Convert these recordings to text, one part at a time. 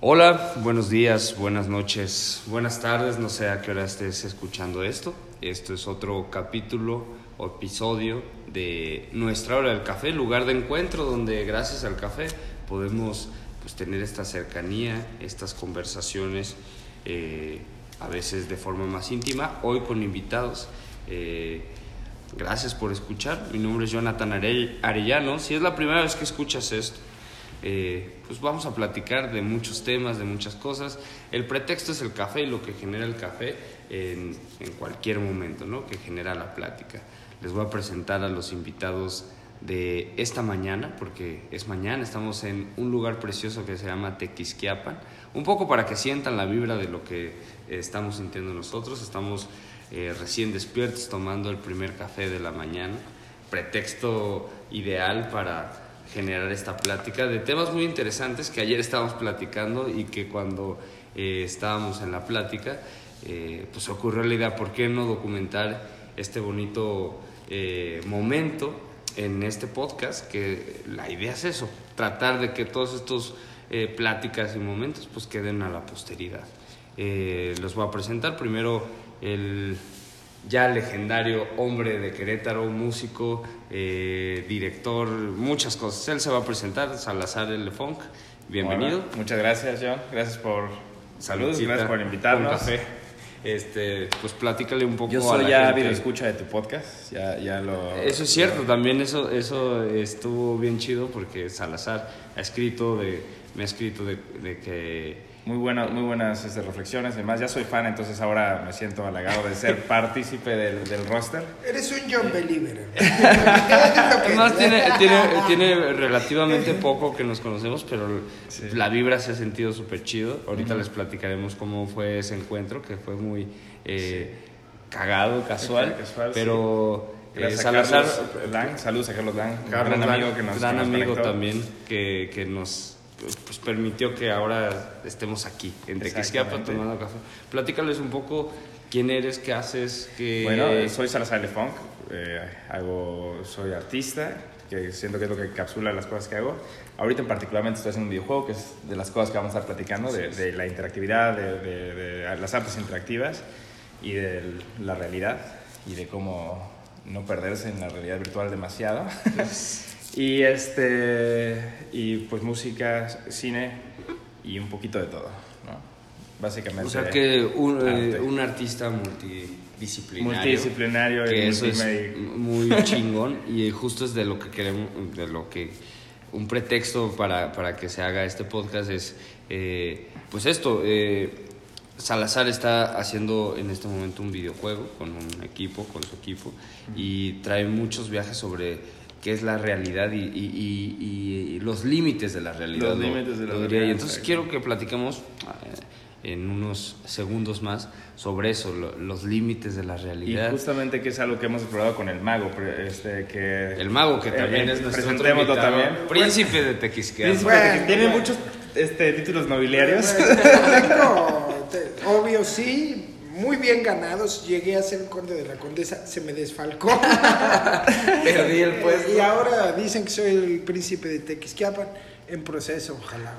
Hola, buenos días, buenas noches, buenas tardes, no sé a qué hora estés escuchando esto. Esto es otro capítulo o episodio de Nuestra Hora del Café, lugar de encuentro donde gracias al café podemos pues, tener esta cercanía, estas conversaciones, eh, a veces de forma más íntima, hoy con invitados. Eh, gracias por escuchar, mi nombre es Jonathan Arellano. Si es la primera vez que escuchas esto, eh, pues vamos a platicar de muchos temas, de muchas cosas. El pretexto es el café y lo que genera el café en, en, cualquier momento, ¿no? Que genera la plática. Les voy a presentar a los invitados de esta mañana, porque es mañana, estamos en un lugar precioso que se llama Tequisquiapan, un poco para que sientan la vibra de lo que estamos sintiendo nosotros. Estamos eh, recién despiertos tomando el primer café de la mañana, pretexto ideal para generar esta plática de temas muy interesantes que ayer estábamos platicando y que cuando eh, estábamos en la plática, eh, pues ocurrió la idea, ¿por qué no documentar este bonito eh, momento en este podcast? Que la idea es eso, tratar de que todos estos pláticas y momentos pues queden a la posteridad. los voy a presentar primero el ya legendario hombre de Querétaro, músico, eh, director, muchas cosas. Él se va a presentar, Salazar El Funk. Bienvenido. muchas gracias, John. Gracias por saludos, gracias por invitarnos. café. Este, pues platícale un poco Yo soy a ya video escucha de tu podcast, ya, ya lo... Eso es cierto, también eso, eso estuvo bien chido porque Salazar ha escrito, de, me ha escrito de, de que muy, buenas muy buenas este, reflexiones. Además, ya soy fan, entonces ahora me siento halagado de ser partícipe del, del, roster. Eres un John Believer. Además, tiene, tiene, tiene, relativamente poco que nos conocemos, pero la vibra se ha sentido súper chido. Ahorita les platicaremos cómo fue ese encuentro, que fue muy eh, cagado, casual. casual pero. Eh, Salazar, saludos a Carlos Lang, gran amigo que nos Gran amigo también que, que nos pues permitió que ahora estemos aquí, en Tequisquiapa, tomando café. Platícales un poco quién eres, qué haces, qué... Bueno, soy Salazar de Funk, eh, hago, soy artista, que siento que es lo que encapsula las cosas que hago. Ahorita en particularmente estoy haciendo un videojuego, que es de las cosas que vamos a estar platicando, de, la interactividad, de, de, las artes interactivas y de la realidad y de cómo no perderse en la realidad virtual demasiado. Y, este, y pues música, cine y un poquito de todo, ¿no? Básicamente. O sea que un, eh, un artista multidisciplinario. Multidisciplinario que eso es muy chingón y justo es de lo que queremos, de lo que un pretexto para, para que se haga este podcast es, eh, pues esto, eh, Salazar está haciendo en este momento un videojuego con un equipo, con su equipo, y trae muchos viajes sobre qué es la realidad y, y, y, los límites de la realidad. Los límites de la realidad. Y entonces quiero que platiquemos eh, en unos segundos más sobre eso, los límites de la realidad. Y justamente que es algo que hemos explorado con el mago, este, que... El mago, que también es nuestro presentémoslo también. Príncipe de Tequisquiapan. Bueno, tiene muchos este, títulos nobiliarios. tengo, obvio sí, muy bien ganados. Llegué a ser conde de la condesa, se me desfalcó. Perdí el puesto. Y ahora dicen que soy el príncipe de Tequisquiapan, en proceso, ojalá.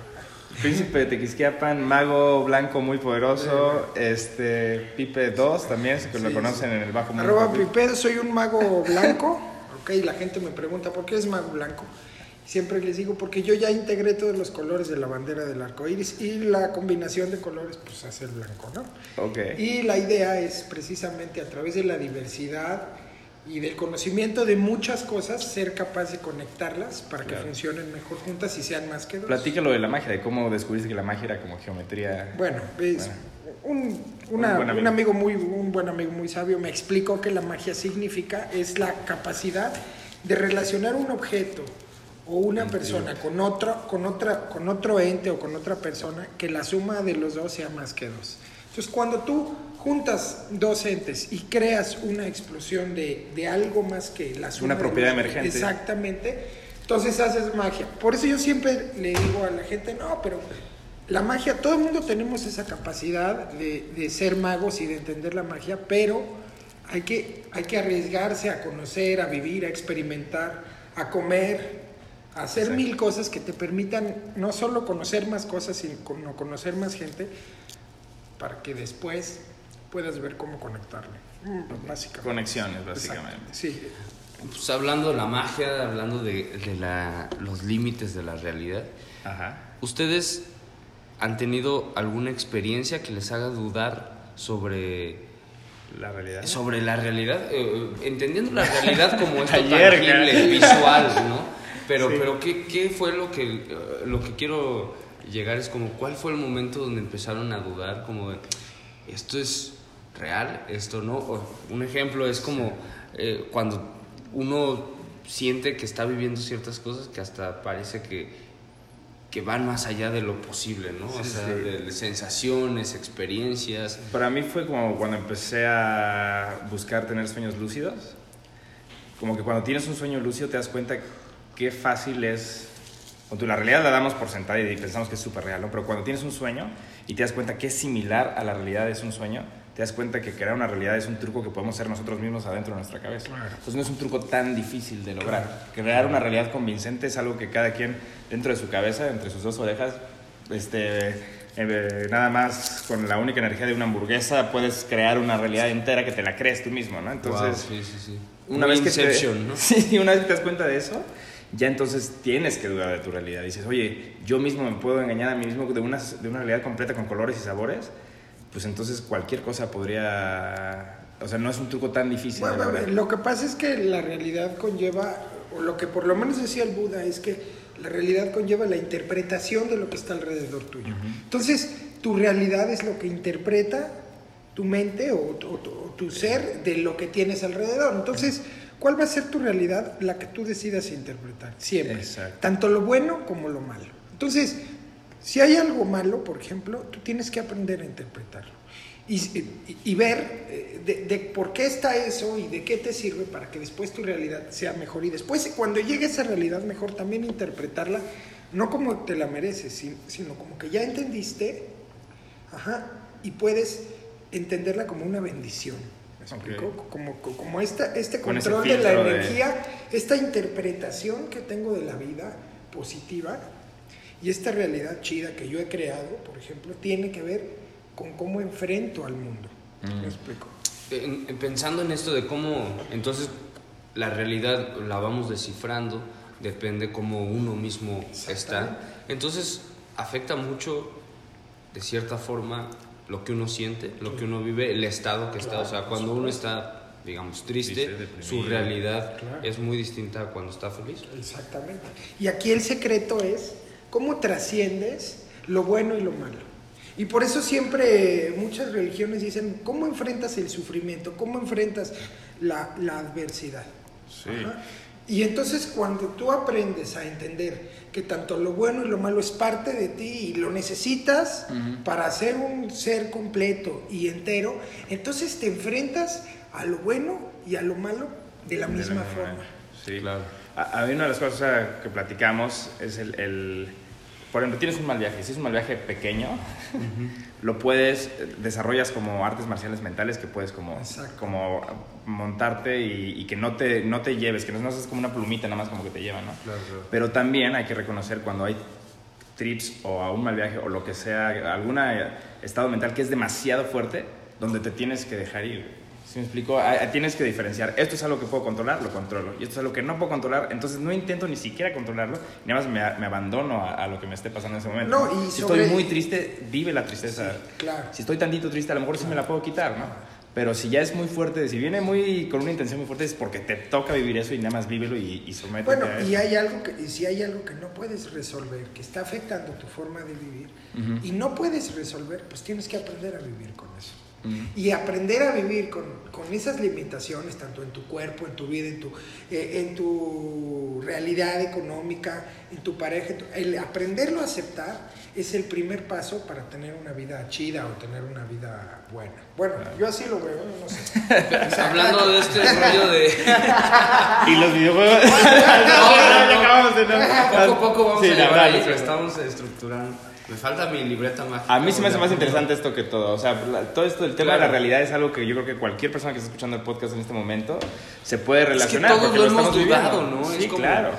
Príncipe de Tequisquiapan, mago blanco muy poderoso, este Pipe 2 también, que lo conocen en el Bajo Mundo. Arroba Pipe, soy un mago blanco, ok, la gente me pregunta, ¿por qué es mago blanco? Siempre les digo, porque yo ya integré todos los colores de la bandera del arco iris y la combinación de colores, pues hace el blanco, ¿no? Ok. Y la idea es precisamente a través de la diversidad y del conocimiento de muchas cosas, ser capaz de conectarlas para que funcionen mejor juntas y sean más que dos. Platícalo de la magia, de cómo descubriste que la magia era como geometría. Bueno, es Un, un, amigo. un, amigo. muy, un buen amigo muy sabio me explicó que la magia significa es la capacidad de relacionar un objeto o una persona con otro, con, otra, con otro ente o con otra persona, que la suma de los dos sea más que dos. Entonces, cuando tú juntas dos entes y creas una explosión de, de algo más que la suma. Una propiedad emergente. Exactamente. Entonces haces magia. Por eso yo siempre le digo a la gente, no, pero la magia, todo el mundo tenemos esa capacidad de, de ser magos y de entender la magia, pero hay que, hay que arriesgarse a conocer, a vivir, a experimentar, a comer, hacer mil cosas que te permitan no solo conocer más cosas, sino conocer más gente, para que después puedas ver cómo conectarle. Mm, básicamente. Conexiones, básicamente. Sí. Pues hablando de la magia, hablando de, la, los límites de la realidad, ¿ustedes han tenido alguna experiencia que les haga dudar sobre la realidad. Sobre la realidad, eh, entendiendo la realidad como esto tangible, visual, ¿no? Pero, pero ¿qué, ¿qué, fue lo que, lo que quiero llegar? Es como, ¿cuál fue el momento donde empezaron a dudar? Como, de, ¿esto es real? ¿Esto no? un ejemplo es como eh, cuando uno siente que está viviendo ciertas cosas que hasta parece que que van más allá de lo posible, ¿no? o sea, de, sensaciones, experiencias. Para mí fue como cuando empecé a buscar tener sueños lúcidos. Como que cuando tienes un sueño lúcido te das cuenta qué fácil es. Cuando la realidad la damos por sentada y pensamos que es súper real, ¿no? Pero cuando tienes un sueño y te das cuenta que es similar a la realidad es un sueño, te das cuenta que crear una realidad es un truco que podemos hacer nosotros mismos adentro de nuestra cabeza. Entonces no es un truco tan difícil de lograr. Crear una realidad convincente es algo que cada quien dentro de su cabeza, entre sus dos orejas, este, eh, nada más con la única energía de una hamburguesa puedes crear una realidad entera que te la crees tú mismo, ¿no? Entonces, sí, sí, sí. Una, vez que te, ¿no? sí, una vez que te das cuenta de eso, ya entonces tienes que dudar de tu realidad. Dices, oye, yo mismo me puedo engañar a mí mismo de una, de una realidad completa con colores y sabores pues entonces cualquier cosa podría, o sea, no es un truco tan difícil. lo que pasa es que la realidad conlleva, o lo que por lo menos decía el Buda, es que la realidad conlleva la interpretación de lo que está alrededor tuyo. Entonces, tu realidad es lo que interpreta tu mente o, tu ser de lo que tienes alrededor. Entonces, ¿cuál va a ser tu realidad? La que tú decidas interpretar, siempre. Tanto lo bueno como lo malo. Entonces, si hay algo malo, por ejemplo, tú tienes que aprender a interpretarlo y, ver eh, de, por qué está eso y de qué te sirve para que después tu realidad sea mejor. Y después, cuando llegue esa realidad mejor, también interpretarla, no como te la mereces, sino como que ya entendiste, y puedes entenderla como una bendición. ¿Me Como, como esta, este control de la energía, esta interpretación que tengo de la vida positiva y esta realidad chida que yo he creado, por ejemplo, tiene que ver con cómo enfrento al mundo. ¿Me mm. explico? pensando en esto de cómo entonces la realidad la vamos descifrando, depende cómo uno mismo está. Entonces afecta mucho, de cierta forma, lo que uno siente, lo que uno vive, el estado que está. O sea, cuando uno está, digamos, triste, su realidad es muy distinta a cuando está feliz. Exactamente. Y aquí el secreto es ¿Cómo trasciendes lo bueno y lo malo? Y por eso siempre muchas religiones dicen, ¿cómo enfrentas el sufrimiento? ¿Cómo enfrentas la, adversidad? Sí. Y entonces cuando tú aprendes a entender que tanto lo bueno y lo malo es parte de ti y lo necesitas para ser un ser completo y entero, entonces te enfrentas a lo bueno y a lo malo de la misma forma. Sí, claro. A, mí una de las cosas que platicamos es el, por ejemplo, tienes un mal viaje, si es un mal viaje pequeño, lo puedes, desarrollas como artes marciales mentales que puedes como, como montarte y, que no te, no te lleves, que no, no seas como una plumita nada más como que te lleva, ¿no? Pero también hay que reconocer cuando hay trips o a un mal viaje o lo que sea, algún estado mental que es demasiado fuerte, donde te tienes que dejar ir. ¿Sí me explico? Tienes que diferenciar. Esto es algo que puedo controlar, lo controlo. Y esto es algo que no puedo controlar, entonces no intento ni siquiera controlarlo. Ni nada más me, abandono a, lo que me esté pasando en ese momento. No, y si estoy muy triste, vive la tristeza. claro. Si estoy tantito triste, a lo mejor sí me la puedo quitar, ¿no? Pero si ya es muy fuerte, si viene muy con una intención muy fuerte, es porque te toca vivir eso y nada más vívelo y, y sométete bueno, y hay algo que, y si hay algo que no puedes resolver, que está afectando tu forma de vivir, y no puedes resolver, pues tienes que aprender a vivir con eso. Y aprender a vivir con, con, esas limitaciones, tanto en tu cuerpo, en tu vida, en tu, eh, en tu realidad económica, en tu pareja, el aprenderlo a aceptar es el primer paso para tener una vida chida o tener una vida buena. Bueno, yo así lo veo, no sé. Hablando de este rollo de... y los videojuegos... Poco a poco vamos a llevar ahí, estamos estructurando. Me falta mi libreta mágica. A mí sí me hace más interesante esto que todo. O sea, todo esto, el tema de la realidad es algo que yo creo que cualquier persona que está escuchando el podcast en este momento se puede relacionar. Es que todos lo, hemos dudado, ¿no? Sí, claro.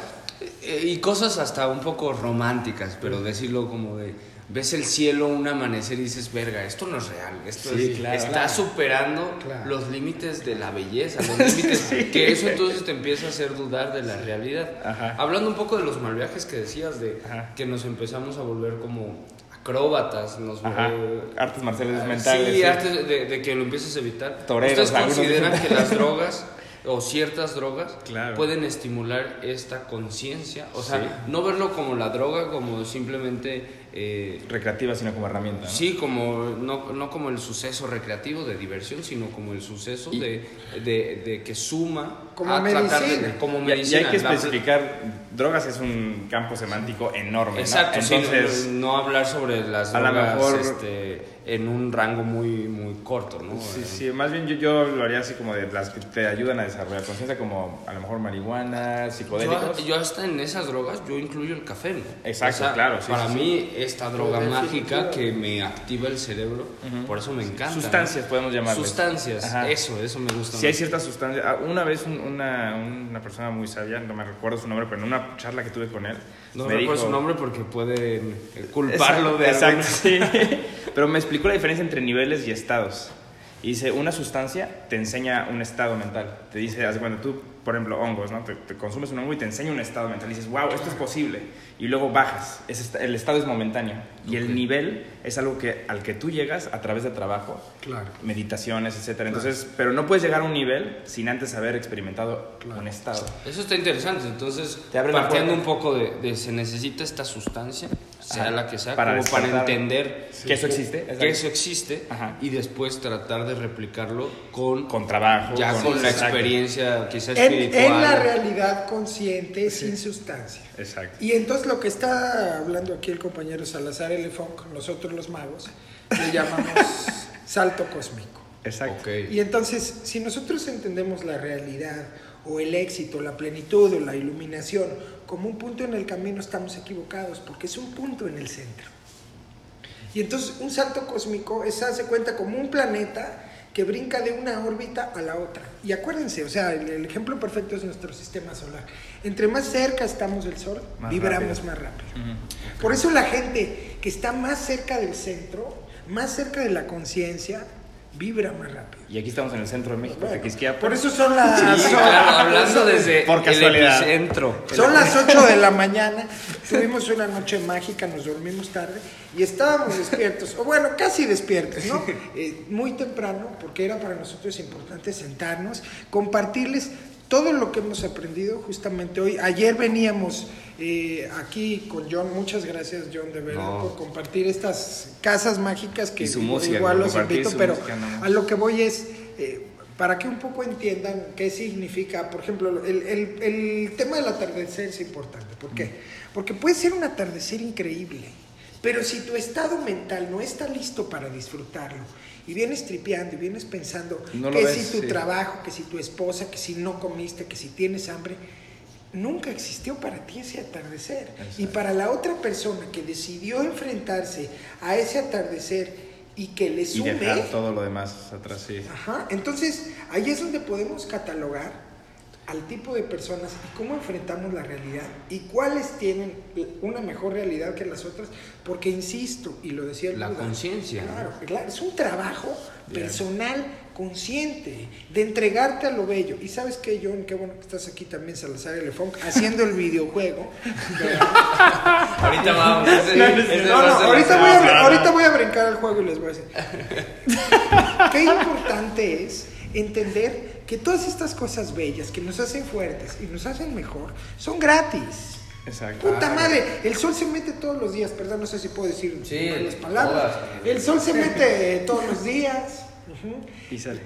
Eh, y cosas hasta un poco románticas, pero decirlo como de ves el cielo, un amanecer y dices, verga, esto no es real, esto está superando los límites de la belleza, los límites que eso entonces te empieza a hacer dudar de la realidad. Hablando un poco de los mal viajes que decías, de que nos empezamos a volver como acróbatas, nos artes marciales mentales. Sí, artes de, que lo empieces a evitar. ¿Ustedes consideran que las drogas o ciertas drogas pueden estimular esta conciencia? O sea, no verlo como la droga, como simplemente eh, recreativa, sino como herramienta. Sí, como, no, no, como el suceso recreativo de diversión, sino como el suceso de, de, de, que suma como a medicina. tratar de, como medicina. Y, hay que especificar, drogas es un campo semántico enorme. Exacto, Entonces, no, hablar sobre las drogas. A lo mejor, este, en un rango muy, muy corto, ¿no? Sí, sí, más bien yo, yo lo haría así como de las que te ayudan a desarrollar conciencia, como a lo mejor marihuana, psicodélicos. Yo, hasta en esas drogas, yo incluyo el café, ¿no? Exacto, claro. para mí, esta droga mágica que me activa el cerebro, por eso me encanta. Sustancias, podemos llamarlas. Sustancias, eso, eso me gusta. Sí, hay ciertas sustancias. Ah, una vez una, una persona muy sabia, no me recuerdo su nombre, pero en una charla que tuve con él, no recuerdo su nombre porque puede culparlo de exacto, sí. Pero me explicó la diferencia entre niveles y estados. Y dice, una sustancia te enseña un estado mental. Te dice, hace cuando tú, por ejemplo, hongos, ¿no? Te, consumes un hongo y te enseña un estado mental. Y dices, wow, esto es posible. Y luego bajas. Es, el estado es momentáneo. Y el nivel es algo que, al que tú llegas a través de trabajo, claro. meditaciones, etc. Entonces, pero no puedes llegar a un nivel sin antes haber experimentado un estado. Eso está interesante. Entonces, partiendo un poco de, de se necesita esta sustancia sea la que sea, para como para entender que eso existe, que eso existe y después tratar de replicarlo con, con trabajo, ya con, la experiencia quizás espiritual. En la realidad consciente, sin sustancia. Exacto. Y entonces lo que está hablando aquí el compañero Salazar con nosotros los magos, le llamamos salto cósmico. Exacto. Y entonces, si nosotros entendemos la realidad o el éxito, la plenitud o la iluminación como un punto en el camino estamos equivocados, porque es un punto en el centro. Y entonces un salto cósmico es, hace cuenta, como un planeta que brinca de una órbita a la otra. Y acuérdense, o sea, el, ejemplo perfecto es nuestro sistema solar. Entre más cerca estamos del Sol, vibramos más rápido. Por eso la gente que está más cerca del centro, más cerca de la conciencia, vibra más rápido. Y aquí estamos en el centro de México, Por eso son las... hablando desde por el centro. Son las 8 de la mañana, tuvimos una noche mágica, nos dormimos tarde y estábamos despiertos, o bueno, casi despiertos, ¿no? Eh, muy temprano, porque era para nosotros importante sentarnos, compartirles todo lo que hemos aprendido justamente hoy. Ayer veníamos eh, aquí con John, muchas gracias John de verdad por compartir estas casas mágicas que igual los invito, pero a lo que voy es... Eh, para que un poco entiendan qué significa, por ejemplo, el, el, el tema del atardecer es importante. ¿Por qué? Mm. Porque puede ser un atardecer increíble, pero si tu estado mental no está listo para disfrutarlo y vienes tripeando y vienes pensando que si tu trabajo, que si tu esposa, que si no comiste, que si tienes hambre, nunca existió para ti ese atardecer. Y para la otra persona que decidió enfrentarse a ese atardecer y que le sume... Y dejar todo lo demás atrás, sí. Ajá, entonces ahí es donde podemos catalogar al tipo de personas y cómo enfrentamos la realidad y cuáles tienen una mejor realidad que las otras, porque insisto, y lo decía la conciencia. Claro, claro, es un trabajo personal consciente de entregarte a lo bello. Y sabes qué, John, qué bueno que estás aquí también, Salazar Elefón, haciendo el videojuego. ahorita vamos. no, no, ahorita, voy a, ahorita voy a brincar al juego y les voy a decir. qué importante es entender que todas estas cosas bellas que nos hacen fuertes y nos hacen mejor son gratis. Exacto. Puta madre, el sol se mete todos los días, perdón, no sé si puedo decir las palabras. El sol se mete todos los días. Y sale.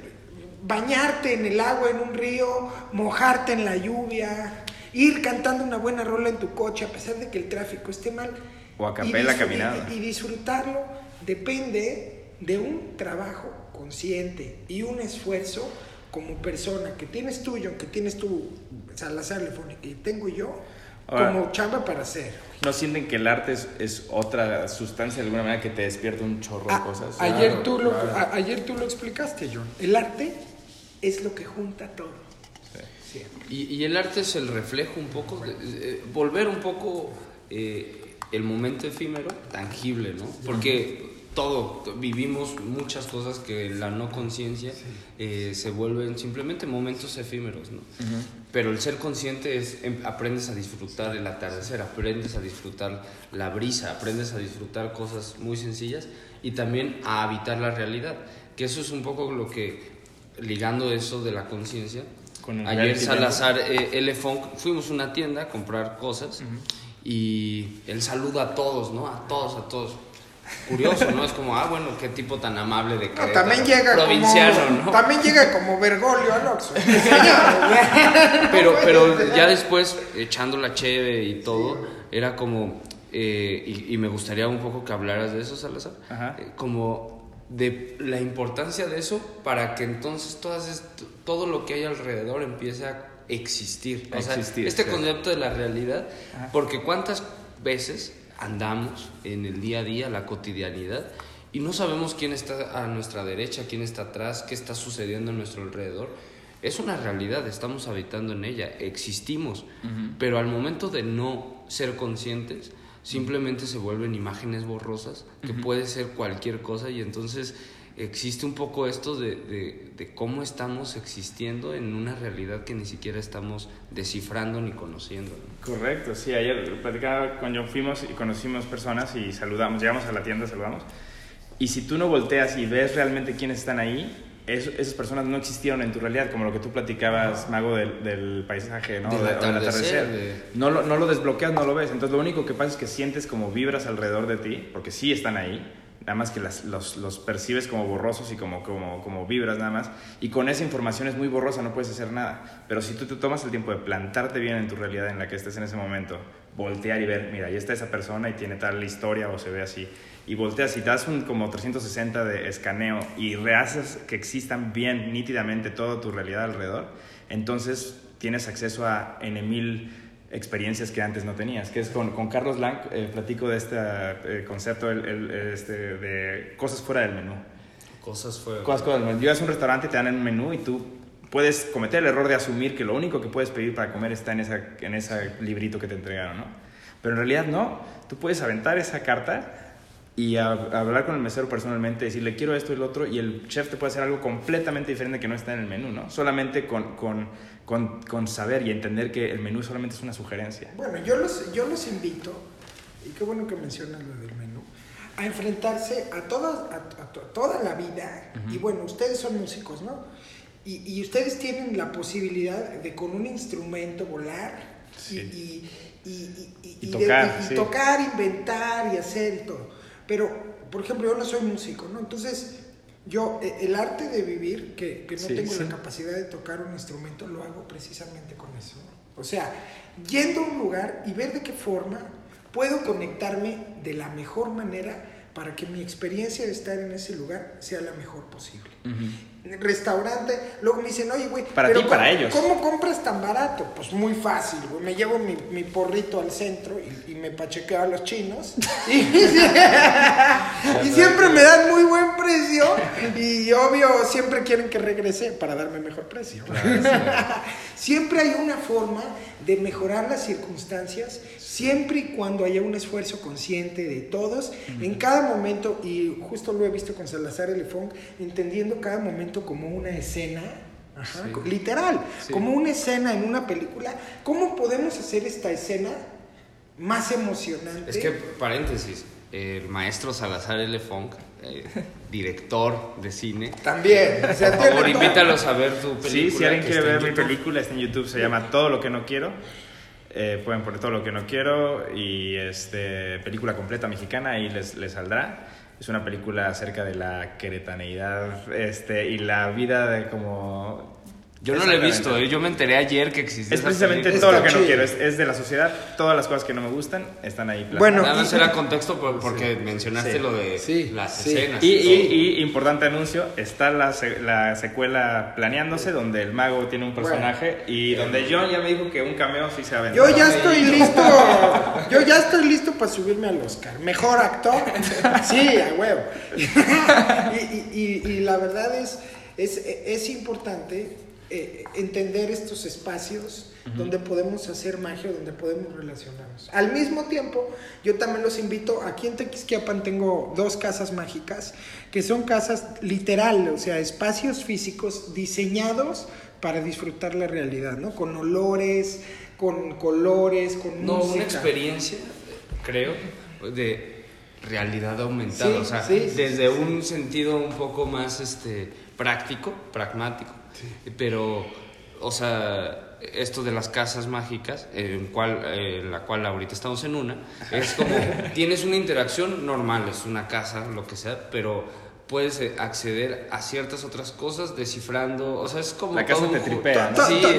Bañarte en el agua, en un río, mojarte en la lluvia, ir cantando una buena rola en tu coche a pesar de que el tráfico esté mal. O a capela caminada. y disfrutarlo depende de un trabajo consciente y un esfuerzo como persona que tienes tuyo, que tienes tú, Salazar Lefone, y tengo yo, como chamba para hacer. ¿No sienten que el arte es, otra sustancia de alguna manera que te despierta un chorro de cosas? Ayer, tú lo, ayer tú lo explicaste, John. El arte es lo que junta todo. Y, el arte es el reflejo un poco, eh, volver un poco eh, el momento efímero tangible, ¿no? Porque todo, vivimos muchas cosas que la no conciencia eh, se vuelven simplemente momentos efímeros, ¿no? Pero el ser consciente es, em, aprendes a disfrutar el atardecer, aprendes a disfrutar la brisa, aprendes a disfrutar cosas muy sencillas y también a habitar la realidad, que eso es un poco lo que, ligando eso de la conciencia, ayer Salazar eh, fuimos a una tienda a comprar cosas y él saluda a todos, ¿no? A todos, a todos curioso, ¿no? Es como, ah, bueno, qué tipo tan amable de que también llega provinciano, como, ¿no? También llega como Bergoglio al pero, pero ya después, echando la cheve y todo, era como, eh, y, me gustaría un poco que hablaras de eso, Salazar, eh, como de la importancia de eso para que entonces todas todo lo que hay alrededor empiece a existir. O sea, este concepto de la realidad, porque cuántas veces andamos en el día a día, la cotidianidad, y no sabemos quién está a nuestra derecha, quién está atrás, qué está sucediendo a nuestro alrededor. Es una realidad, estamos habitando en ella, existimos, pero al momento de no ser conscientes, simplemente se vuelven imágenes borrosas, que puede ser cualquier cosa, y entonces existe un poco esto de, de, cómo estamos existiendo en una realidad que ni siquiera estamos descifrando ni conociendo. Correcto, sí, ayer platicaba con John, fuimos y conocimos personas y saludamos, llegamos a la tienda, saludamos, y si tú no volteas y ves realmente quiénes están ahí, esas personas no existieron en tu realidad, como lo que tú platicabas, Mago, del, del paisaje, ¿no? Del atardecer. No, lo, no lo desbloqueas, no lo ves. Entonces, lo único que pasa es que sientes como vibras alrededor de ti, porque sí están ahí, nada más que las, los, los, percibes como borrosos y como, como, como vibras nada más, y con esa información es muy borrosa, no puedes hacer nada. Pero si tú te tomas el tiempo de plantarte bien en tu realidad en la que estés en ese momento, voltear y ver, mira, ahí está esa persona y tiene tal historia o se ve así, y volteas y das un como 360 de escaneo y rehaces que existan bien nítidamente toda tu realidad alrededor, entonces tienes acceso a N mil experiencias que antes no tenías, que es con, con Carlos Lang, eh, platico de este eh, concepto el, este, de cosas fuera del menú. Cosas fuera. Cosas fuera del menú. Llegas a un restaurante, te dan un menú y tú puedes cometer el error de asumir que lo único que puedes pedir para comer está en, esa, en ese librito que te entregaron, ¿no? Pero en realidad no, tú puedes aventar esa carta y hablar con el mesero personalmente, decirle quiero esto y lo otro, y el chef te puede hacer algo completamente diferente que no está en el menú, ¿no? Solamente con, con, con, con saber y entender que el menú solamente es una sugerencia. Bueno, yo los, yo los invito, y qué bueno que mencionas lo del menú, a enfrentarse a, toda, a, toda la vida, y bueno, ustedes son músicos, ¿no? Y, y, ustedes tienen la posibilidad de con un instrumento volar y, y, y, tocar, tocar, inventar y hacer y todo. Pero, por ejemplo, yo no soy músico, ¿no? Entonces, yo, e, el arte de vivir, que, que no tengo la capacidad de tocar un instrumento, lo hago precisamente con eso. O sea, yendo a un lugar y ver de qué forma puedo conectarme de la mejor manera para que mi experiencia de estar en ese lugar sea la mejor posible restaurante. Luego me dicen, oye, güey. Para ti, para ellos. ¿Cómo compras tan barato? Pues muy fácil, güey. Me llevo mi, mi porrito al centro y, y, me pachequeo a los chinos. y, y siempre me dan muy buen precio. Y obvio, siempre quieren que regrese para darme mejor precio. siempre hay una forma de mejorar las circunstancias, siempre y cuando haya un esfuerzo consciente de todos, en cada momento, y justo lo he visto con Salazar Elefón, entendiendo cada momento como una escena. literal, como una escena en una película, ¿cómo podemos hacer esta escena más emocionante? Es que, paréntesis, el maestro Salazar L. eh, director de cine. También. Por favor, invítalos a ver tu película. Sí, si alguien quiere ver mi película, está en YouTube, se llama Todo lo que no quiero. Eh, pueden poner Todo lo que no quiero y este, película completa mexicana, ahí les, les saldrá. Es una película acerca de la queretaneidad este, y la vida de como yo no lo he visto, ¿eh? yo me enteré ayer que existía. Es precisamente todo lo que no quiero, es, de la sociedad, todas las cosas que no me gustan están ahí. Bueno, nada más era contexto porque mencionaste lo de las escenas. Y, y, importante anuncio, está la, la, secuela planeándose donde el mago tiene un personaje y donde John ya me dijo que un cameo sí se va a Yo ya estoy listo, yo ya estoy listo para subirme al Oscar. Mejor actor, sí, a huevo. y, y, la verdad es, es, es importante eh, entender estos espacios donde podemos hacer magia, donde podemos relacionarnos. Al mismo tiempo, yo también los invito, aquí en Tequisquiapan tengo dos casas mágicas, que son casas literal, o sea, espacios físicos diseñados para disfrutar la realidad, ¿no? Con olores, con colores, con no, una experiencia, creo, de realidad aumentada, o sea, desde un sentido un poco más este práctico, pragmático, pero o sea, esto de las casas mágicas, en, cual, en la cual ahorita estamos en una, es como, tienes una interacción normal, es una casa, lo que sea, pero puedes eh, acceder a ciertas otras cosas descifrando, o sea, es como... La casa te tripea.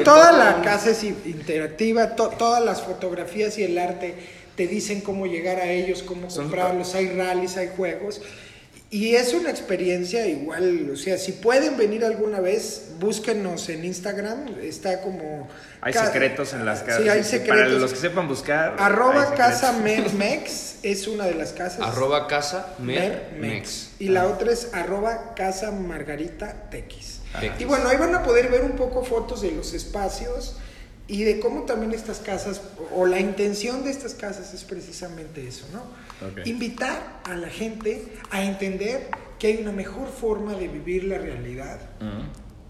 toda la casa es interactiva, todas las fotografías y el arte te dicen cómo llegar a ellos, cómo comprarlos, hay rallies, hay juegos. Y es una experiencia igual, o sea, si pueden venir alguna vez, búsquenos en Instagram, está como... Hay secretos en las casas. Sí, hay secretos. Para los que sepan buscar. Arroba casa mermex es una de las casas. Arroba casa mermex. Y la otra es arroba casa margarita tequis. Y bueno, ahí van a poder ver un poco fotos de los espacios y de cómo también estas casas, o la intención de estas casas es precisamente eso, ¿no? Invitar a la gente a entender que hay una mejor forma de vivir la realidad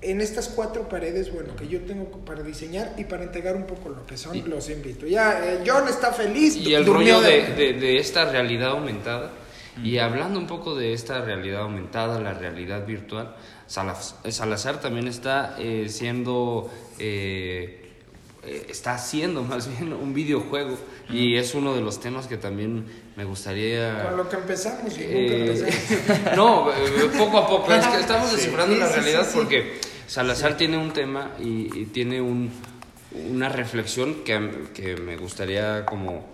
en estas cuatro paredes, bueno, que yo tengo para diseñar y para entregar un poco lo que son, los invito. Ya, eh, John está feliz. Y el rollo de, de, esta realidad aumentada, y hablando un poco de esta realidad aumentada, la realidad virtual, Salazar también está eh, siendo... Eh, eh, está haciendo más bien un videojuego y es uno de los temas que también me gustaría... Con lo que empezamos. Eh, no, poco a poco, es que estamos descifrando la realidad porque Salazar tiene un tema y, tiene un, una reflexión que, que me gustaría como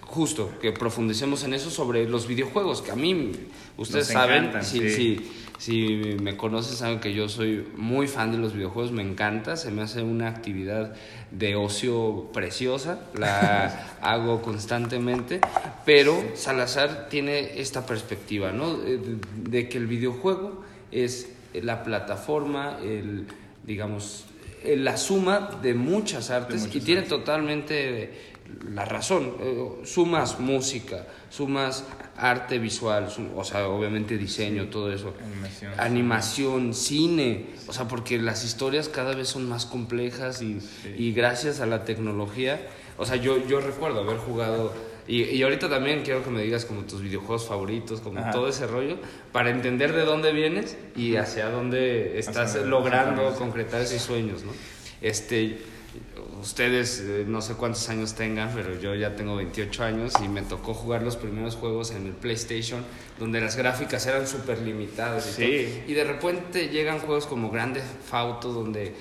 justo que profundicemos en eso sobre los videojuegos, que a mí, ustedes saben, sí, sí si me conoces saben que yo soy muy fan de los videojuegos, me encanta, se me hace una actividad de ocio preciosa, la hago constantemente, pero Salazar tiene esta perspectiva, ¿no? De, que el videojuego es la plataforma, el, digamos, la suma de muchas artes y tiene totalmente la razón. Eh, sumas música, sumas arte visual, o sea, obviamente diseño, todo eso. Animación. Animación, cine, o sea, porque las historias cada vez son más complejas y, y gracias a la tecnología, o sea, yo, yo recuerdo haber jugado, y, y, ahorita también quiero que me digas como tus videojuegos favoritos, como todo ese rollo, para entender de dónde vienes y hacia dónde estás logrando concretar esos sueños, ¿no? Este, ustedes eh, no sé cuántos años tengan, pero yo ya tengo 28 años y me tocó jugar los primeros juegos en el PlayStation donde las gráficas eran súper limitadas. Y, y de repente llegan juegos como Grande Fauto donde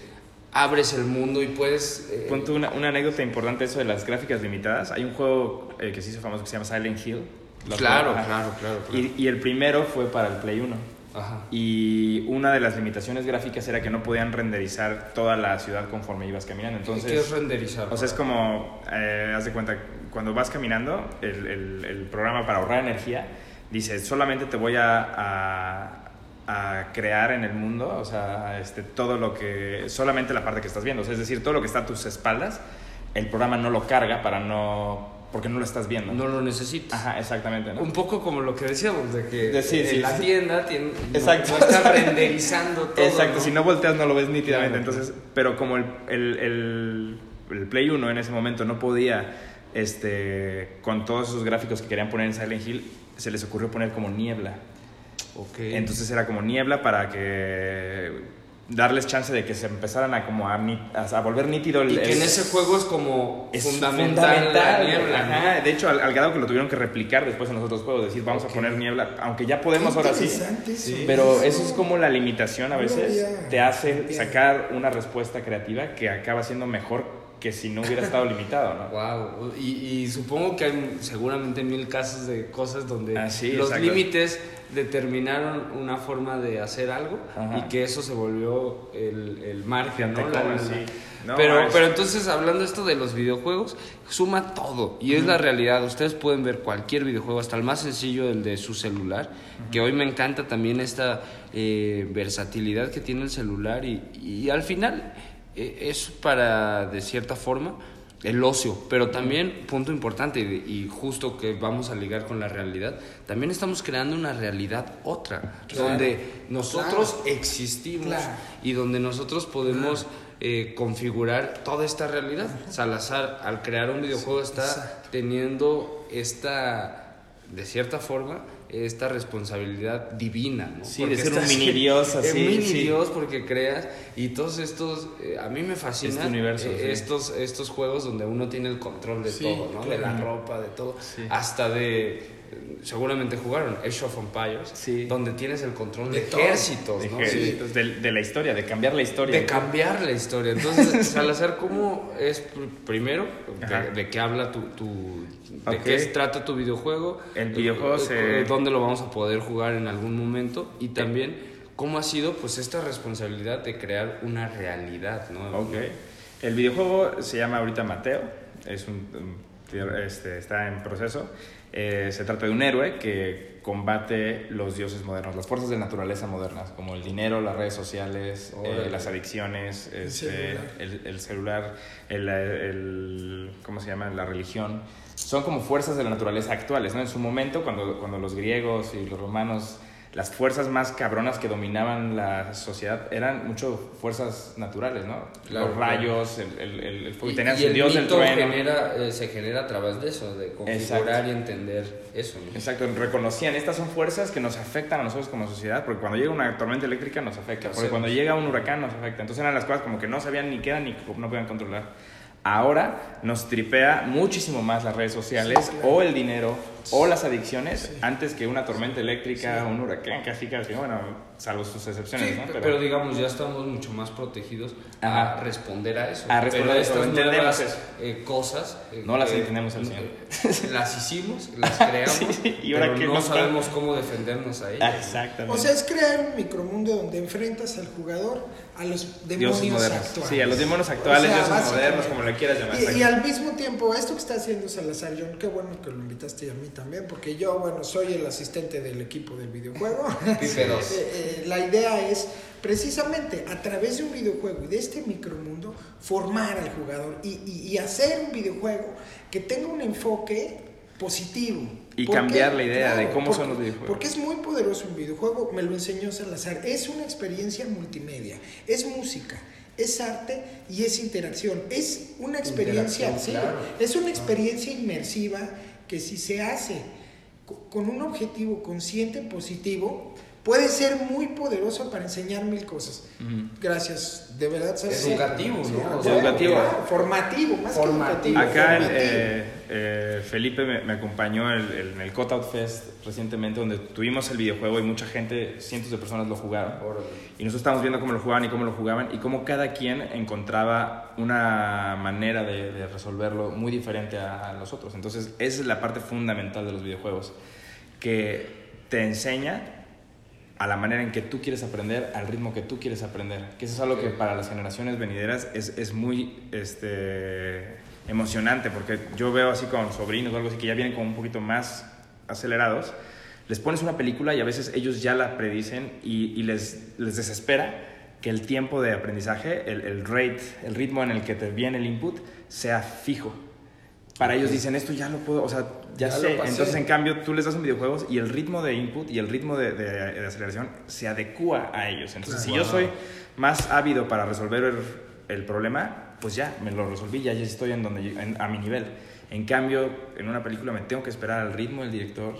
abres el mundo y puedes... Eh, una, una, anécdota importante eso de las gráficas limitadas. Hay un juego eh, que se hizo famoso que se llama Silent Hill. Claro, claro, claro, Y, y el primero fue para el Play 1. Y una de las limitaciones gráficas era que no podían renderizar toda la ciudad conforme ibas caminando. Entonces, ¿Qué es renderizar? O sea, es como, eh, haz de cuenta, cuando vas caminando, el, el, el, programa para ahorrar energía dice, solamente te voy a, a, a, crear en el mundo, o sea, este, todo lo que, solamente la parte que estás viendo, es decir, todo lo que está a tus espaldas, el programa no lo carga para no porque no lo estás viendo. No lo necesitas. Ajá, exactamente. Un poco como lo que decíamos, de que la tienda tiene, Exacto. No, está renderizando todo. Exacto, si no volteas no lo ves nítidamente. Entonces, pero como el, el, el, Play 1 en ese momento no podía, este, con todos esos gráficos que querían poner en Silent Hill, se les ocurrió poner como niebla. Okay. Entonces era como niebla para que darles chance de que se empezaran a como a, a, volver nítido el, y que en ese juego es como fundamental, la niebla de hecho al, grado que lo tuvieron que replicar después en los otros juegos decir vamos a poner niebla aunque ya podemos ahora sí, sí, pero eso es como la limitación a veces. te hace sacar una respuesta creativa que acaba siendo mejor que si no hubiera estado limitado, ¿no? Wow. Y, supongo que hay seguramente mil casos de cosas donde ah, los límites determinaron una forma de hacer algo y que eso se volvió el, el margen, ¿no? pero, pero entonces, hablando esto de los videojuegos, suma todo y es la realidad. Ustedes pueden ver cualquier videojuego, hasta el más sencillo, el de su celular, que hoy me encanta también esta eh, versatilidad que tiene el celular y, y al final es para, de cierta forma, el ocio, pero también, punto importante y, justo que vamos a ligar con la realidad, también estamos creando una realidad otra, donde nosotros existimos y donde nosotros podemos eh, configurar toda esta realidad. Salazar, al crear un videojuego, está teniendo esta, de cierta forma, esta responsabilidad divina, ¿no? Sí, de ser un mini dios así. Un mini dios porque creas y todos estos, eh, a mí me fascinan este universo, eh, estos, estos juegos donde uno tiene el control de todo, ¿no? De la ropa, de todo, hasta de seguramente jugaron Age of Empires, donde tienes el control de, ejércitos, ¿no? de, la historia, de cambiar la historia. De cambiar la historia. Entonces, Salazar, ¿cómo es primero de, qué habla tu, tu de qué trata tu videojuego? El videojuego eh, se... Eh, ¿Dónde lo vamos a poder jugar en algún momento? Y también, ¿cómo ha sido pues esta responsabilidad de crear una realidad, ¿no? Ok. El videojuego se llama ahorita Mateo, es un, este, está en proceso. Eh, se trata de un héroe que combate los dioses modernos, las fuerzas de naturaleza modernas, como el dinero, las redes sociales, eh, las adicciones, el este, celular, el, el, ¿cómo se llama? La religión. Son como fuerzas de la naturaleza actuales. ¿no? En su momento, cuando, cuando los griegos y los romanos las fuerzas más cabronas que dominaban la sociedad eran mucho fuerzas naturales, ¿no? Los rayos, el, el, el fuego. Y, tenías el dios del trueno. Genera, eh, se genera a través de eso, de configurar y entender eso. Exacto, reconocían, estas son fuerzas que nos afectan a nosotros como sociedad, porque cuando llega una tormenta eléctrica nos afecta, porque cuando llega un huracán nos afecta. Entonces eran las cosas como que no sabían ni qué eran ni no podían controlar. Ahora nos tripea muchísimo más las redes sociales o el dinero o las adicciones antes que una tormenta eléctrica o un huracán, casi casi, bueno, salvo sus excepciones, ¿no? Pero, digamos, ya estamos mucho más protegidos a responder a eso. A responder a estas nuevas eh, cosas. Eh, no las entendemos al 100. Las hicimos, las creamos, y ahora pero que no sabemos cómo defendernos a ellas. Exactamente. O sea, es crear un micromundo donde enfrentas al jugador a los demonios actuales. Sí, a los demonios actuales, dioses modernos, como le quieras llamar. Y, y, al mismo tiempo, esto que está haciendo Salazar, John, qué bueno que lo invitaste a mí también, porque yo, bueno, soy el asistente del equipo del videojuego. Eh, eh, la idea es precisamente a través de un videojuego y de este micromundo formar al jugador y, y, hacer un videojuego que tenga un enfoque positivo. Y cambiar la idea de cómo son los videojuegos. Porque es muy poderoso un videojuego, me lo enseñó Salazar. Es una experiencia multimedia, es música, es arte y es interacción. Es una experiencia, sí, es una experiencia inmersiva que si se hace con un objetivo consciente, positivo, puede ser muy poderoso para enseñar mil cosas. Gracias, de verdad. Educativo, ¿no? educativo. Formativo, más formativo. Acá eh, eh, Felipe me, acompañó en el Cutout Fest recientemente, donde tuvimos el videojuego y mucha gente, cientos de personas lo jugaron. Y nosotros estábamos viendo cómo lo jugaban y cómo lo jugaban y cómo cada quien encontraba una manera de, resolverlo muy diferente a, a los otros. Entonces, esa es la parte fundamental de los videojuegos, que te enseña a la manera en que tú quieres aprender, al ritmo que tú quieres aprender. Que eso es algo que para las generaciones venideras es, es muy este, emocionante, porque yo veo así con sobrinos o algo así que ya vienen como un poquito más acelerados. Les pones una película y a veces ellos ya la predicen y, y les, les desespera que el tiempo de aprendizaje, el, el rate, el ritmo en el que te viene el input, sea fijo para ellos dicen, esto ya lo puedo, o sea, ya, sé. Entonces, en cambio, tú les das un videojuegos y el ritmo de input y el ritmo de, de, aceleración se adecua a ellos. Entonces, si yo soy más ávido para resolver el, el, problema, pues ya, me lo resolví, ya, ya estoy en donde, a mi nivel. En cambio, en una película me tengo que esperar al ritmo del director,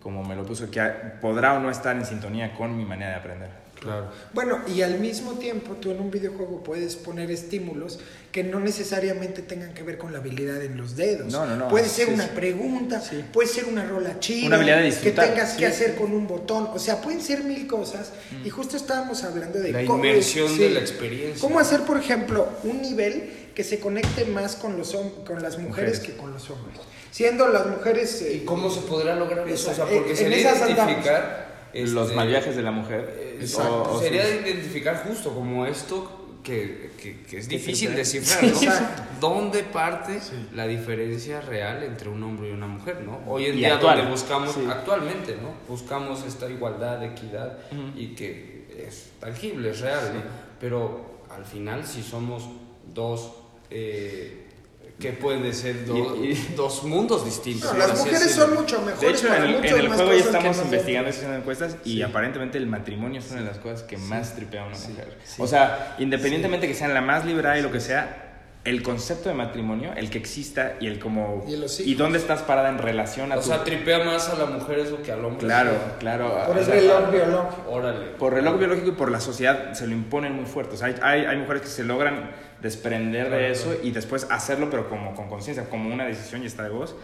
como me lo puso, que podrá o no estar en sintonía con mi manera de aprender. Claro. Bueno, y al mismo tiempo tú en un videojuego puedes poner estímulos que no necesariamente tengan que ver con la habilidad en los dedos. No, no, no. Puede ser una pregunta, puede ser una rola chida, una habilidad de que tengas que hacer con un botón. O sea, pueden ser mil cosas. Y justo estábamos hablando de la inmersión de la experiencia. ¿Cómo hacer, por ejemplo, un nivel que se conecte más con, los, con las mujeres, que con los hombres? Siendo las mujeres... ¿Y cómo se podrá lograr eso? O sea, porque sería identificar... los mal viajes de la mujer. Exacto. sería identificar justo como esto que, que, es difícil descifrar, ¿no? ¿Dónde parte la diferencia real entre un hombre y una mujer, ¿no? Hoy en día donde buscamos, actualmente, ¿no? Buscamos esta igualdad, equidad y que es tangible, es real, ¿no? Pero al final si somos dos... Eh, que pueden ser dos mundos distintos. las mujeres son mucho mejores. De hecho, en el, juego ya estamos investigando, haciendo encuestas y aparentemente el matrimonio es una de las cosas que más tripea a una mujer. O sea, independientemente que sean la más liberal y lo que sea, el concepto de matrimonio, el que exista y el como y, dónde estás parada en relación a o sea tripea más a la mujer eso que al hombre. Claro claro. Por el reloj biológico. Órale. por reloj biológico y por la sociedad se lo imponen muy fuerte. O sea hay, hay, hay mujeres que se logran desprender de eso y después hacerlo, pero como con conciencia, como una decisión y está de vos.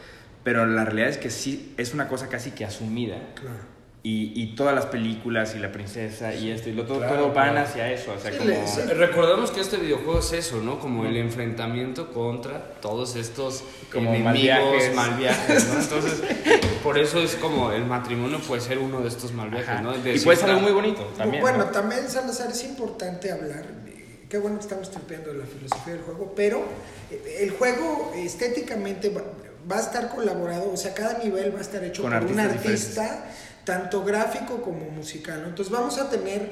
Pero la realidad es que sí, es una cosa casi que asumida. Claro. Y, y, todas las películas y la princesa y esto y lo todo, todo van hacia eso. O sea, como... Recordemos que este videojuego es eso, ¿no? Como el enfrentamiento contra todos estos como enemigos, mal viajes, ¿no? Entonces, por eso es como el matrimonio puede ser uno de estos mal viajes, ¿no? y puede ser algo muy bonito también. Bueno, también, Salazar, es importante hablar qué bueno que estamos tripeando la filosofía del juego, pero eh, el juego estéticamente va, a estar colaborado, o sea, cada nivel va a estar hecho por un artista, tanto gráfico como musical. Entonces vamos a tener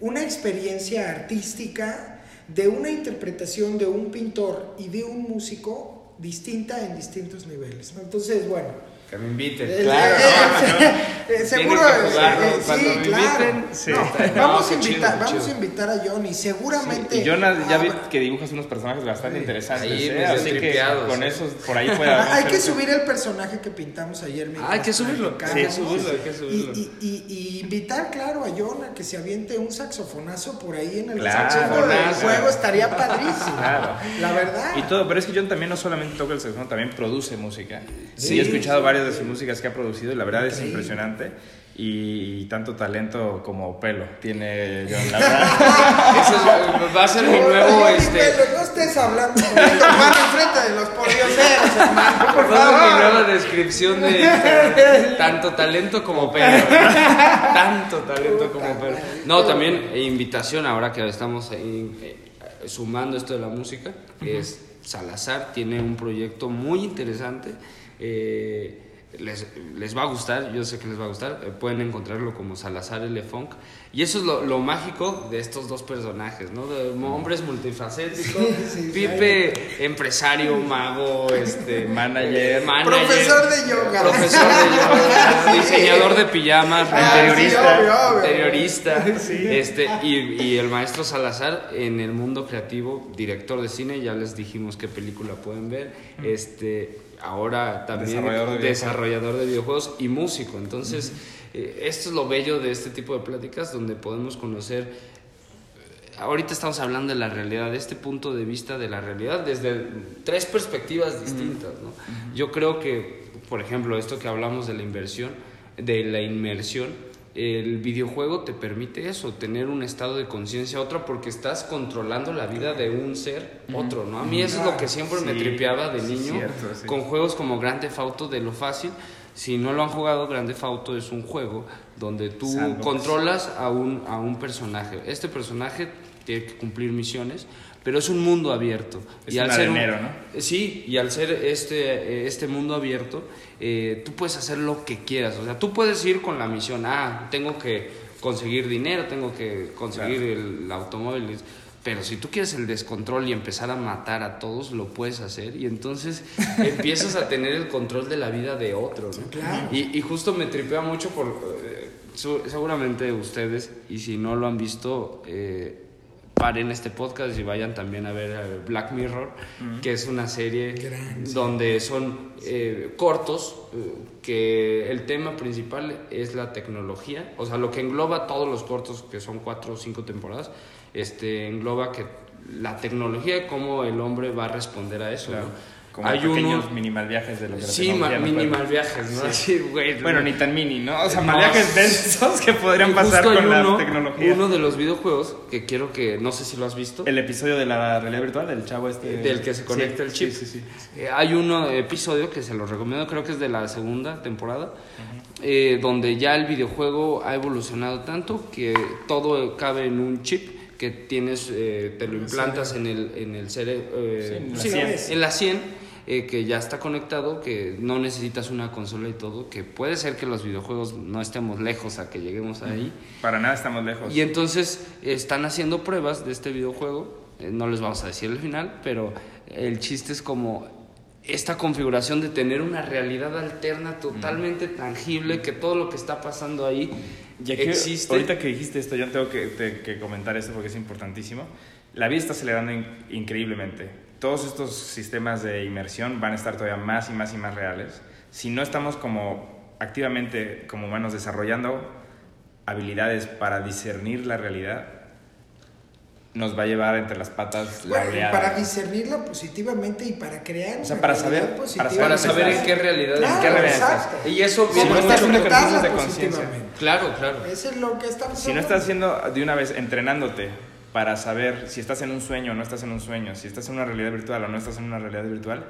una experiencia artística de una interpretación de un pintor y de un músico distinta en distintos niveles. Entonces, bueno que me inviten. Eh, claro. Eh, eh, seguro. sí, claro. vamos, a invitar, vamos a invitar a Johnny. Seguramente. y Johnny ya vi que dibujas unos personajes bastante interesantes. así que con esos por ahí puede haber. Hay que subir el personaje que pintamos ayer. Ah, hay que subirlo. Hay que subirlo, hay que subirlo. Y, y, y, invitar, claro, a John a que se aviente un saxofonazo por ahí en el saxofón del juego. Estaría padrísimo. Claro. La verdad. Y todo, pero es que John también no solamente toca el saxofón, también produce música. Sí, he escuchado varios de sus músicas que ha producido y la verdad es impresionante. Y, tanto talento como pelo tiene John, la Eso va a ser mi nuevo. este... no estés hablando con enfrente de los podioseros, hermano. Por favor. mi nueva descripción de tanto talento como pelo. tanto talento como pelo. No, también e invitación ahora que estamos ahí, eh, sumando esto de la música. Es Salazar tiene un proyecto muy interesante. Eh, les, les, va a gustar, yo sé que les va a gustar, eh, pueden encontrarlo como Salazar L. Funk. Y eso es lo, lo, mágico de estos dos personajes, ¿no? De hombres multifacéticos, Pipe, empresario, mago, este, manager, manager, profesor de yoga, profesor de yoga, diseñador de pijamas, interiorista, interiorista este, y, y, el maestro Salazar en el mundo creativo, director de cine, ya les dijimos qué película pueden ver, este ahora también desarrollador de, videojuegos y músico. Entonces, eh, esto es lo bello de este tipo de pláticas donde podemos conocer ahorita estamos hablando de la realidad, de este punto de vista de la realidad, desde tres perspectivas distintas. ¿no? Yo creo que, por ejemplo, esto que hablamos de la inversión, de la inmersión, el videojuego te permite eso, tener un estado de conciencia otro porque estás controlando la vida de un ser otro, ¿no? A mí eso es lo que siempre me tripeaba de niño con juegos como Grande Auto de lo fácil. Si no lo han jugado, Grande Auto es un juego donde tú controlas a un, a un personaje. Este personaje tiene que cumplir misiones, pero es un mundo abierto. Es y al ser ¿no? Sí, y al ser este, este mundo abierto, eh, tú puedes hacer lo que quieras. O sea, tú puedes ir con la misión, ah, tengo que conseguir dinero, tengo que conseguir el, automóvil. Pero si tú quieres el descontrol y empezar a matar a todos, lo puedes hacer. Y entonces empiezas a tener el control de la vida de otro. ¿no? Y, y, justo me tripea mucho por... Eh, seguramente ustedes, y si no lo han visto... Eh, paren este podcast y vayan también a ver eh, Black Mirror, que es una serie donde son eh, cortos, eh, que el tema principal es la tecnología, o sea, lo que engloba todos los cortos, que son cuatro o cinco temporadas, este, engloba que la tecnología cómo el hombre va a responder a eso. Como hay pequeños minimal viajes de los Sí, minimal viajes, ¿no? Sí. güey, bueno, ni tan mini, ¿no? O sea, mal viajes densos que podrían pasar con la tecnología. Uno de los videojuegos que quiero que, no sé si lo has visto. El episodio de la realidad virtual, del chavo este. Del que se conecta el chip. Sí, sí, sí. Eh, hay un episodio que se lo recomiendo, creo que es de la segunda temporada, eh, donde ya el videojuego ha evolucionado tanto que todo cabe en un chip que tienes, eh, te lo implantas en el, en el cerebro, en, en la 100 eh, que ya está conectado, que no necesitas una consola y todo, que puede ser que los videojuegos no estemos lejos a que lleguemos ahí. Para nada estamos lejos. Y entonces están haciendo pruebas de este videojuego, eh, no les vamos a decir el final, pero el chiste es como esta configuración de tener una realidad alterna totalmente tangible, que todo lo que está pasando ahí existe. Ahorita que dijiste esto, yo tengo que, que comentar esto porque es importantísimo. La vida está acelerando increíblemente todos estos sistemas de inmersión van a estar todavía más y más y más reales. Si no estamos como activamente como humanos desarrollando habilidades para discernir la realidad, nos va a llevar entre las patas la realidad. Para discernirla positivamente y para crear o sea, para saber, para, saber en qué realidad, en qué realidad Y eso viene mucho de conciencia. Claro, claro. Eso es lo que estamos Si no estás haciendo de una vez entrenándote para saber si estás en un sueño o no estás en un sueño, si estás en una realidad virtual o no estás en una realidad virtual,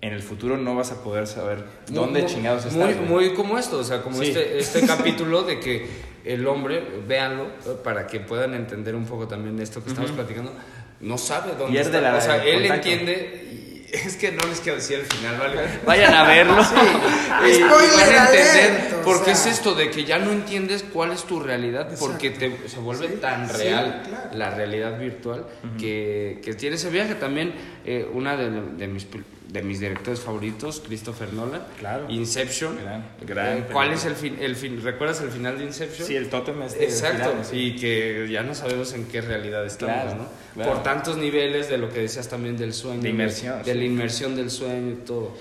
en el futuro no vas a poder saber dónde chingados estás. Muy, muy como esto, o sea, como este, este capítulo de que el hombre, véanlo, para que puedan entender un poco también esto que estamos platicando, no sabe dónde está. La, o sea, él entiende es que no les quiero decir el final, ¿vale? Vayan a verlo. Sí. y, van a entender porque es esto de que ya no entiendes cuál es tu realidad porque te, se vuelve tan real la realidad virtual que, que tiene ese viaje. También eh, una de, de mis de mis directores favoritos, Christopher Nolan. Claro. Inception. Gran, eh, ¿Cuál es el fin, el fin? ¿Recuerdas el final de Inception? Sí, el tótem este Exacto. Y que ya no sabemos en qué realidad estamos, ¿no? Por tantos niveles de lo que decías también del sueño. De inmersión. De, la inmersión del sueño y todo.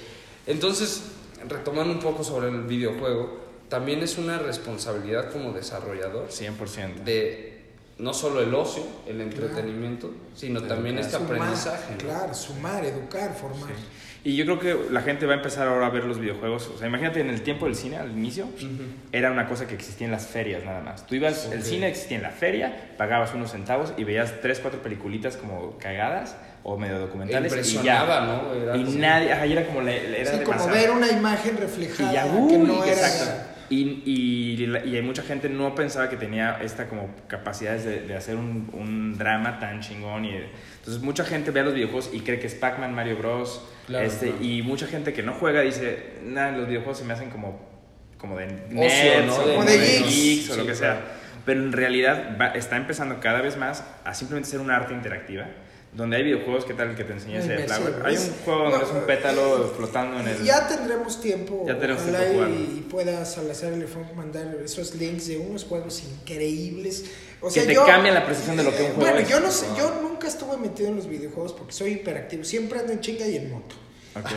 Entonces, retomando un poco sobre el videojuego, también es una responsabilidad como desarrollador. 100%. De no solo el ocio, el entretenimiento, sino también este aprendizaje. Claro, sumar, educar, formar. Y yo creo que la gente va a empezar ahora a ver los videojuegos. O sea, imagínate en el tiempo del cine, al inicio, era una cosa que existía en las ferias nada más. Tú ibas, el cine existía en la feria, pagabas unos centavos y veías tres, cuatro peliculitas como cagadas o medio documentales. Impresionaba, ¿no? y nadie, ahí era como, era sí, como ver una imagen reflejada. Y ya, que no exacto. Y, y, y, hay mucha gente no pensaba que tenía esta como capacidades de, de hacer un, un, drama tan chingón. Y, entonces mucha gente ve los videojuegos y cree que es Pac-Man, Mario Bros. este, Y mucha gente que no juega dice, nada, los videojuegos se me hacen como, como de nerds o, de, geeks o lo que sea. Pero en realidad está empezando cada vez más a simplemente ser un arte interactiva donde hay videojuegos, ¿qué tal que te enseñé ese Flower? Hay un juego donde es un pétalo eh, flotando en el... Ya tendremos tiempo. Ya tenemos tiempo y, y pueda Salazar mandar esos links de unos juegos increíbles. O sea, que te cambian la precisión de lo que un juego bueno, yo no sé, yo nunca estuve metido en los videojuegos porque soy hiperactivo. Siempre ando en chinga y en moto.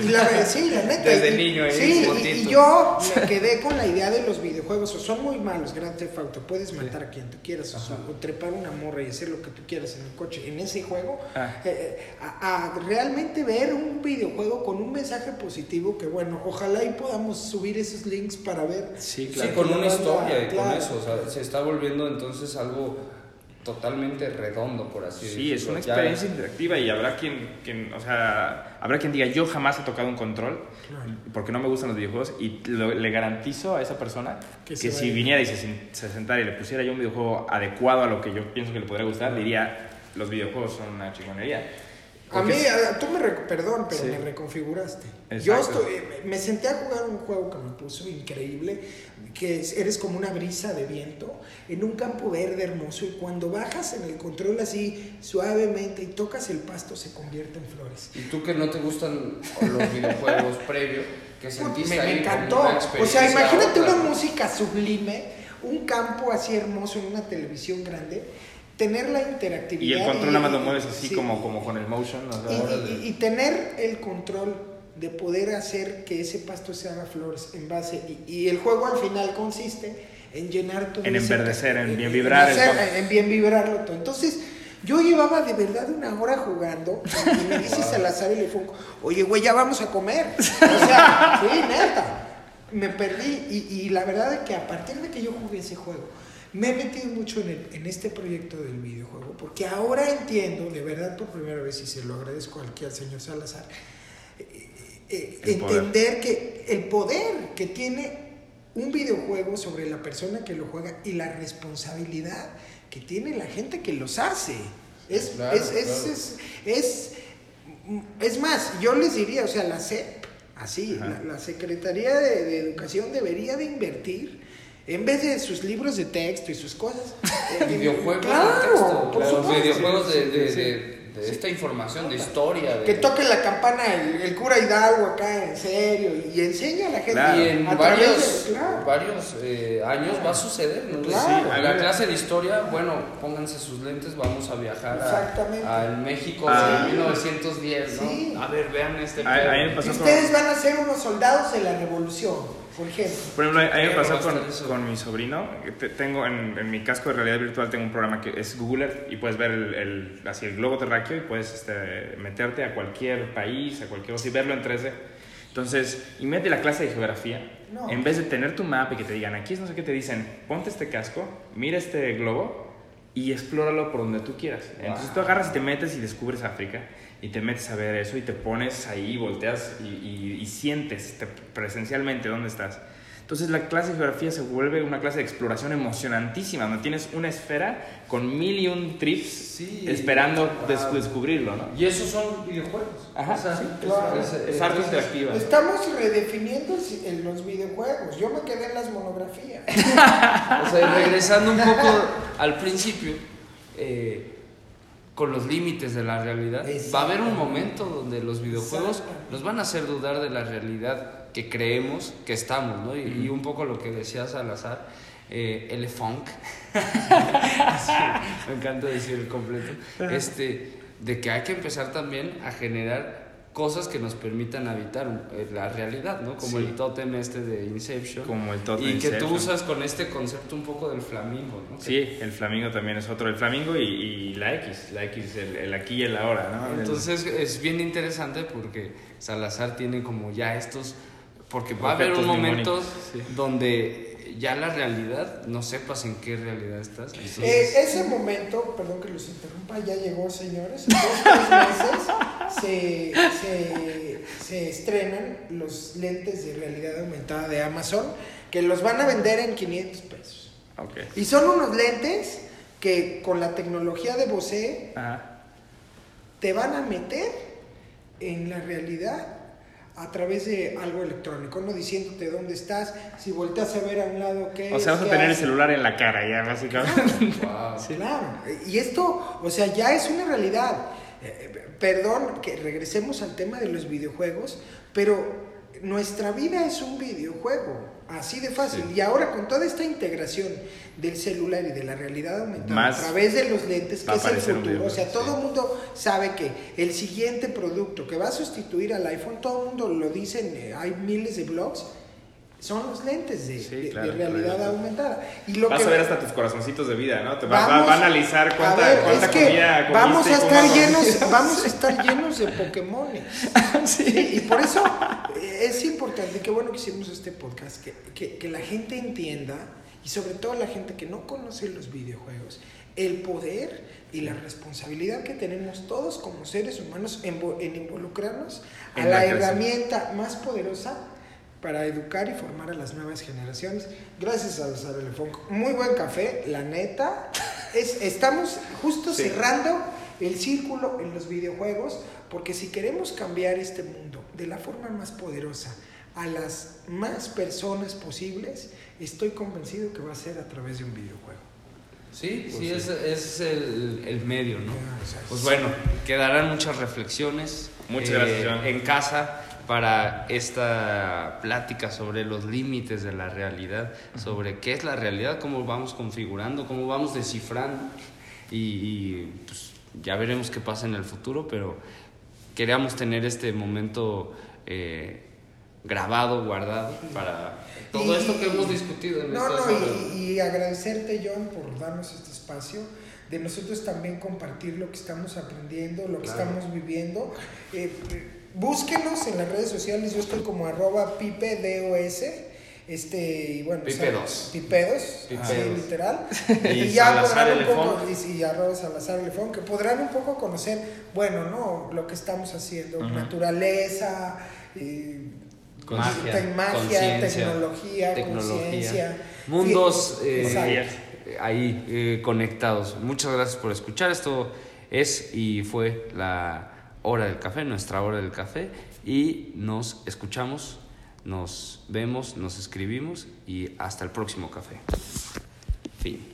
Y la, sí, la neta. Desde niño, ¿eh? Sí, y, yo me quedé con la idea de los videojuegos. O son muy malos, Grand Theft Auto. Puedes matar a quien tú quieras, o, trepar una morra y hacer lo que tú quieras en el coche. En ese juego, ah. eh, eh, a, realmente ver un videojuego con un mensaje positivo. Que bueno, ojalá y podamos subir esos links para ver. Sí, claro. con una historia y con eso. O sea, se está volviendo entonces algo totalmente redondo, por así decirlo. Sí, es una experiencia interactiva y habrá quien, quien, o sea, habrá quien diga, yo jamás he tocado un control porque no me gustan los videojuegos y le garantizo a esa persona que, si viniera y se, se, sentara y le pusiera yo un videojuego adecuado a lo que yo pienso que le podría gustar, diría, los videojuegos son una chingonería. A mí, tú me, perdón, pero me reconfiguraste. Yo estoy, me senté a jugar un juego que me puso increíble, que eres como una brisa de viento en un campo verde hermoso y cuando bajas en el control así suavemente y tocas el pasto se convierte en flores. ¿Y tú que no te gustan los videojuegos previos? que sentiste me, me encantó. O sea, imagínate una música sublime, un campo así hermoso en una televisión grande tener la interactividad. Y el control nada más lo mueves así como, como con el motion. y, tener el control de poder hacer que ese pasto se haga flores en base. Y, el juego al final consiste en llenar todo En enverdecer, en, bien vibrar. En, bien vibrarlo todo. Entonces, yo llevaba de verdad una hora jugando y me dice Salazar y le fue, oye, güey, ya vamos a comer. O sea, sí, neta. Me perdí y, y la verdad es que a partir de que yo jugué ese juego, me he metido mucho en, el, en este proyecto del videojuego, porque ahora entiendo, de verdad por primera vez, y se lo agradezco aquí al señor Salazar, eh, eh, entender que el poder que tiene un videojuego sobre la persona que lo juega y la responsabilidad que tiene la gente que los hace. Es, es, es, es, es, más, yo les diría, o sea, la SEP, así, la, Secretaría de, de Educación debería de invertir en vez de sus libros de texto y sus cosas. videojuegos de texto. Por videojuegos de, de esta información, de historia. Que toque la campana el, cura Hidalgo acá, en serio, y enseña a la gente. Y en varios, varios eh, años va a suceder, ¿no? la clase de historia, bueno, pónganse sus lentes, vamos a viajar al México ah. de 1910, ¿no? A ver, vean este. Ustedes van a ser unos soldados de la revolución. Por ejemplo. Por ejemplo, me pasó con, con, mi sobrino. Tengo en, en, mi casco de realidad virtual tengo un programa que es Google Earth y puedes ver el, el así el globo terráqueo y puedes este, meterte a cualquier país, a cualquier y verlo en 3D. Entonces, y mete la clase de geografía. En vez de tener tu mapa y que te digan, aquí es no sé qué, te dicen, ponte este casco, mira este globo y explóralo por donde tú quieras. Entonces tú agarras y te metes y descubres África y te metes a ver eso y te pones ahí, volteas y, y, sientes presencialmente dónde estás. Entonces la clase de geografía se vuelve una clase de exploración emocionantísima, donde tienes una esfera con mil y un trips esperando descubrirlo, ¿no? Y esos son videojuegos. Ajá, sí, claro. es, arte interactiva. Estamos redefiniendo en los videojuegos. Yo me quedé en las monografías. o sea, regresando un poco al principio, eh, con los límites de la realidad. Va a haber un momento donde los videojuegos nos van a hacer dudar de la realidad que creemos que estamos, ¿no? Y, un poco lo que decía Salazar, eh, el funk, me encanta decir el completo, este, de que hay que empezar también a generar cosas que nos permitan habitar eh, la realidad, ¿no? Como el tótem este de Inception. Como el tótem Y que tú usas con este concepto un poco del flamingo, ¿no? Sí, el flamingo también es otro. El flamingo y, la X, la X, el, el, aquí y el ahora, ¿no? Entonces es bien interesante porque Salazar tiene como ya estos... Porque va a haber un momento donde ya la realidad, no sepas en qué realidad estás. Eh, ese momento, perdón que los interrumpa, ya llegó, señores. En dos tres meses se, se, se, estrenan los lentes de realidad aumentada de Amazon que los van a vender en 500 pesos. Okay. Y son unos lentes que con la tecnología de Bose te van a meter en la realidad a través de algo electrónico, no diciéndote dónde estás, si volteas a ver a un lado qué O sea, vas a tener el celular en la cara ya, básicamente. Claro, Y esto, o sea, ya es una realidad. Eh, eh, perdón que regresemos al tema de los videojuegos, pero nuestra vida es un videojuego, así de fácil. Y ahora con toda esta integración del celular y de la realidad aumentada a través de los lentes, que es el futuro, o sea, todo el mundo sabe que el siguiente producto que va a sustituir al iPhone, todo el mundo lo dice, eh, hay miles de blogs, son los lentes de, realidad aumentada. Y lo Vas a ver hasta tus corazoncitos de vida, ¿no? Te va, a analizar cuánta, cuánta comida Vamos a estar llenos, vamos a estar llenos de Pokémon. sí. Y por eso eh, es importante, qué bueno que hicimos este podcast, que, que, que la gente entienda, y sobre todo la gente que no conoce los videojuegos, el poder y la responsabilidad que tenemos todos como seres humanos en, en involucrarnos a la herramienta más poderosa para educar y formar a las nuevas generaciones. Gracias a los Funk. Muy buen café, la neta. Es, estamos justo cerrando el círculo en los videojuegos, porque si queremos cambiar este mundo de la forma más poderosa a las más personas posibles, estoy convencido que va a ser a través de un videojuego. Sí, pues sí, Es, es el, el, medio, ¿no? Pues bueno, quedarán muchas reflexiones. Muchas gracias, eh, En casa para esta plática sobre los límites de la realidad, sobre qué es la realidad, cómo vamos configurando, cómo vamos descifrando y, pues, ya veremos qué pasa en el futuro, pero queríamos tener este momento eh, grabado, guardado para todo esto que hemos discutido. En no, no, y, agradecerte, John, por darnos este espacio de nosotros también compartir lo que estamos aprendiendo, lo que estamos viviendo. Eh, búsquenos en las redes sociales, yo estoy como arroba pipedos. Este, y bueno, pipedos. Pipedos, literal. Y, ya podrán un poco, y, y arroba Salazar Elefón, que podrán un poco conocer, bueno, ¿no? Lo que estamos haciendo, naturaleza, magia, magia tecnología, tecnología mundos. Eh, ahí eh, conectados. Muchas gracias por escuchar. Esto es y fue la hora del café, nuestra hora del café. Y nos escuchamos, nos vemos, nos escribimos y hasta el próximo café. Fin.